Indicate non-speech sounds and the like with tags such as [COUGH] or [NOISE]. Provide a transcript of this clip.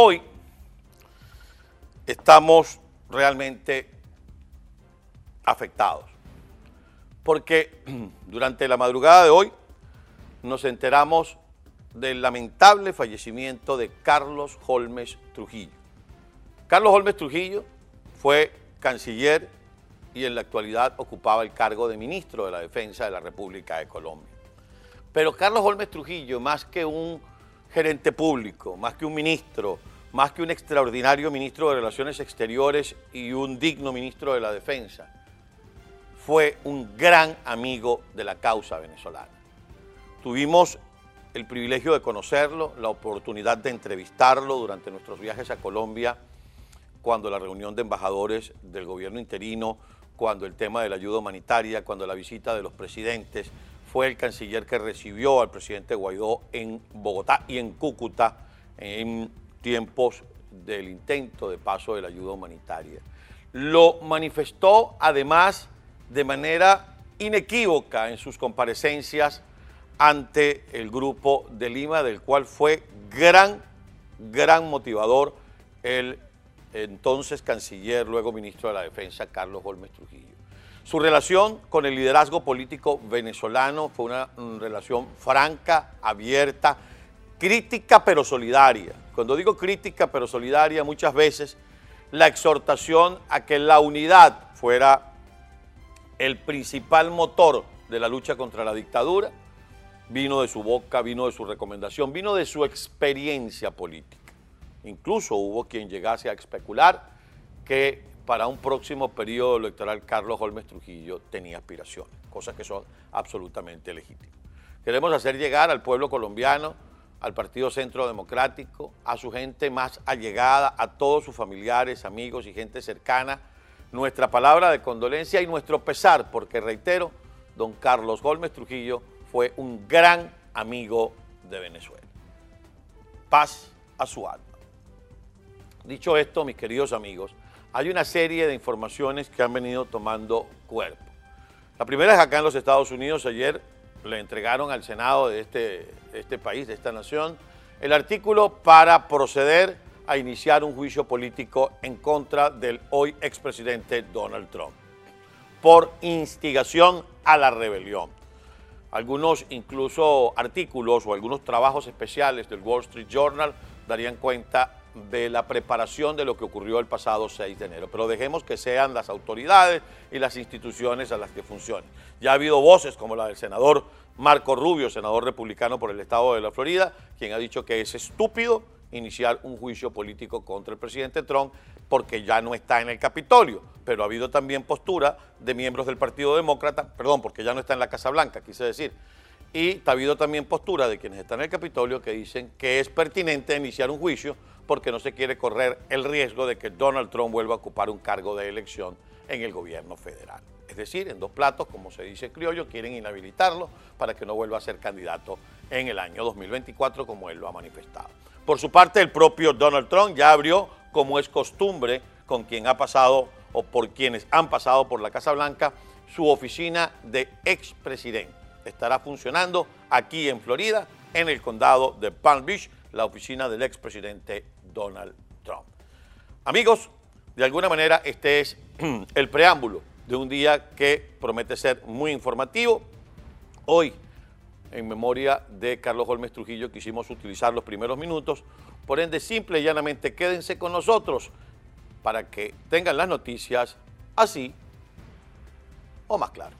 Hoy estamos realmente afectados, porque [CLEARS THROAT] durante la madrugada de hoy nos enteramos del lamentable fallecimiento de Carlos Holmes Trujillo. Carlos Holmes Trujillo fue canciller y en la actualidad ocupaba el cargo de ministro de la Defensa de la República de Colombia. Pero Carlos Holmes Trujillo, más que un gerente público, más que un ministro, más que un extraordinario ministro de Relaciones Exteriores y un digno ministro de la Defensa, fue un gran amigo de la causa venezolana. Tuvimos el privilegio de conocerlo, la oportunidad de entrevistarlo durante nuestros viajes a Colombia, cuando la reunión de embajadores del gobierno interino, cuando el tema de la ayuda humanitaria, cuando la visita de los presidentes, fue el canciller que recibió al presidente Guaidó en Bogotá y en Cúcuta en tiempos del intento de paso de la ayuda humanitaria. Lo manifestó además de manera inequívoca en sus comparecencias ante el grupo de Lima, del cual fue gran, gran motivador el entonces canciller, luego ministro de la Defensa, Carlos Holmes Trujillo. Su relación con el liderazgo político venezolano fue una mm, relación franca, abierta, crítica pero solidaria. Cuando digo crítica pero solidaria, muchas veces la exhortación a que la unidad fuera el principal motor de la lucha contra la dictadura, vino de su boca, vino de su recomendación, vino de su experiencia política. Incluso hubo quien llegase a especular que para un próximo periodo electoral Carlos Holmes Trujillo tenía aspiraciones, cosas que son absolutamente legítimas. Queremos hacer llegar al pueblo colombiano, al Partido Centro Democrático, a su gente más allegada, a todos sus familiares, amigos y gente cercana, nuestra palabra de condolencia y nuestro pesar, porque reitero, don Carlos Holmes Trujillo fue un gran amigo de Venezuela. Paz a su alma. Dicho esto, mis queridos amigos, hay una serie de informaciones que han venido tomando cuerpo. La primera es acá en los Estados Unidos, ayer le entregaron al Senado de este, de este país, de esta nación, el artículo para proceder a iniciar un juicio político en contra del hoy expresidente Donald Trump por instigación a la rebelión. Algunos incluso artículos o algunos trabajos especiales del Wall Street Journal darían cuenta de la preparación de lo que ocurrió el pasado 6 de enero. Pero dejemos que sean las autoridades y las instituciones a las que funcionen. Ya ha habido voces como la del senador Marco Rubio, senador republicano por el estado de la Florida, quien ha dicho que es estúpido iniciar un juicio político contra el presidente Trump porque ya no está en el Capitolio, pero ha habido también postura de miembros del Partido Demócrata, perdón, porque ya no está en la Casa Blanca, quise decir, y ha habido también postura de quienes están en el Capitolio que dicen que es pertinente iniciar un juicio porque no se quiere correr el riesgo de que Donald Trump vuelva a ocupar un cargo de elección en el gobierno federal. Es decir, en dos platos, como se dice criollo, quieren inhabilitarlo para que no vuelva a ser candidato en el año 2024 como él lo ha manifestado. Por su parte, el propio Donald Trump ya abrió, como es costumbre, con quien ha pasado o por quienes han pasado por la Casa Blanca, su oficina de expresidente. Estará funcionando aquí en Florida, en el condado de Palm Beach, la oficina del expresidente Donald Trump. Amigos, de alguna manera este es [CLEARS THROAT] el preámbulo de un día que promete ser muy informativo. Hoy en memoria de Carlos Holmes Trujillo, quisimos utilizar los primeros minutos. Por ende, simple y llanamente, quédense con nosotros para que tengan las noticias así o más claro.